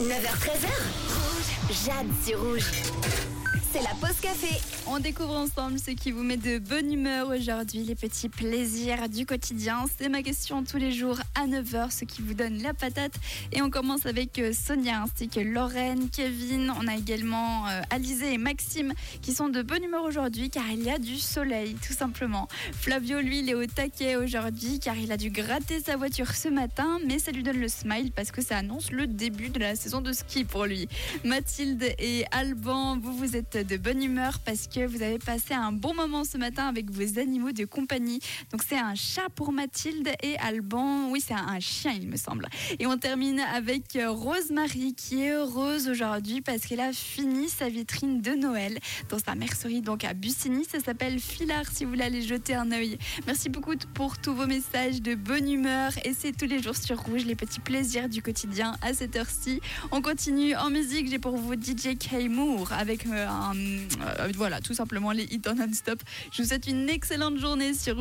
9h13h. Rouge. Jade sur rouge. Café. On découvre ensemble ce qui vous met de bonne humeur aujourd'hui, les petits plaisirs du quotidien. C'est ma question tous les jours à 9h, ce qui vous donne la patate. Et on commence avec euh, Sonia ainsi que Lorraine, Kevin. On a également euh, et Maxime qui sont de bonne humeur aujourd'hui car il y a du soleil, tout simplement. Flavio, lui, il est au taquet aujourd'hui car il a dû gratter sa voiture ce matin, mais ça lui donne le smile parce que ça annonce le début de la saison de ski pour lui. Mathilde et Alban, vous, vous êtes de bonne humeur parce que vous avez passé un bon moment ce matin avec vos animaux de compagnie. Donc c'est un chat pour Mathilde et Alban. Oui, c'est un chien, il me semble. Et on termine avec euh, Rosemary qui est heureuse aujourd'hui parce qu'elle a fini sa vitrine de Noël dans sa mercerie donc à Bussigny. Ça s'appelle Filard si vous voulez aller jeter un œil. Merci beaucoup pour tous vos messages de bonne humeur et c'est tous les jours sur Rouge les petits plaisirs du quotidien à cette heure-ci. On continue en musique. J'ai pour vous DJ K Moore avec euh, un voilà, tout simplement les hits en non-stop. Je vous souhaite une excellente journée sur